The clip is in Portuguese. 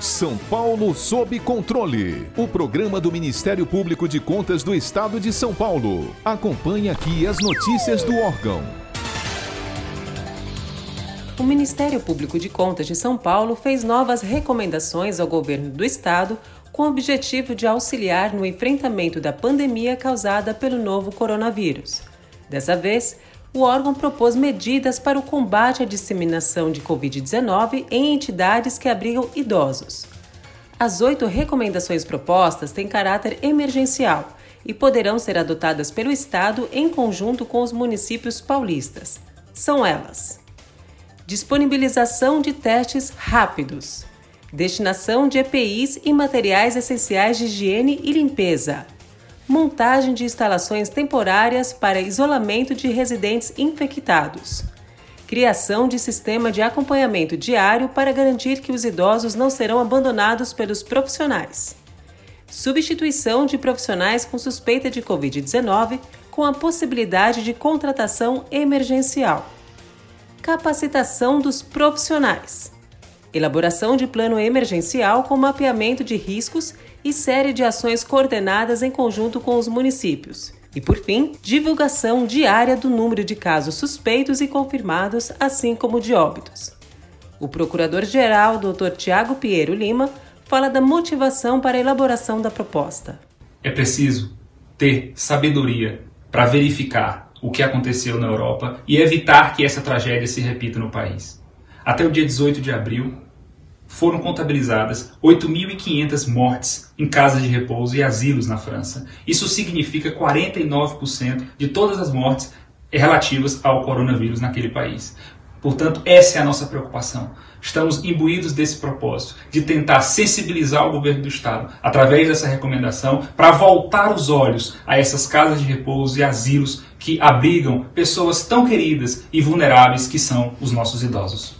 São Paulo sob controle. O programa do Ministério Público de Contas do Estado de São Paulo. Acompanhe aqui as notícias do órgão. O Ministério Público de Contas de São Paulo fez novas recomendações ao governo do estado com o objetivo de auxiliar no enfrentamento da pandemia causada pelo novo coronavírus. Dessa vez, o órgão propôs medidas para o combate à disseminação de Covid-19 em entidades que abrigam idosos. As oito recomendações propostas têm caráter emergencial e poderão ser adotadas pelo Estado em conjunto com os municípios paulistas. São elas: disponibilização de testes rápidos, destinação de EPIs e materiais essenciais de higiene e limpeza montagem de instalações temporárias para isolamento de residentes infectados, criação de sistema de acompanhamento diário para garantir que os idosos não serão abandonados pelos profissionais, substituição de profissionais com suspeita de Covid-19 com a possibilidade de contratação emergencial, capacitação dos profissionais elaboração de plano emergencial com mapeamento de riscos e série de ações coordenadas em conjunto com os municípios. E, por fim, divulgação diária do número de casos suspeitos e confirmados, assim como de óbitos. O procurador-geral, Dr. Tiago Piero Lima, fala da motivação para a elaboração da proposta. É preciso ter sabedoria para verificar o que aconteceu na Europa e evitar que essa tragédia se repita no país. Até o dia 18 de abril, foram contabilizadas 8.500 mortes em casas de repouso e asilos na França. Isso significa 49% de todas as mortes relativas ao coronavírus naquele país. Portanto, essa é a nossa preocupação. Estamos imbuídos desse propósito, de tentar sensibilizar o governo do Estado, através dessa recomendação, para voltar os olhos a essas casas de repouso e asilos que abrigam pessoas tão queridas e vulneráveis que são os nossos idosos.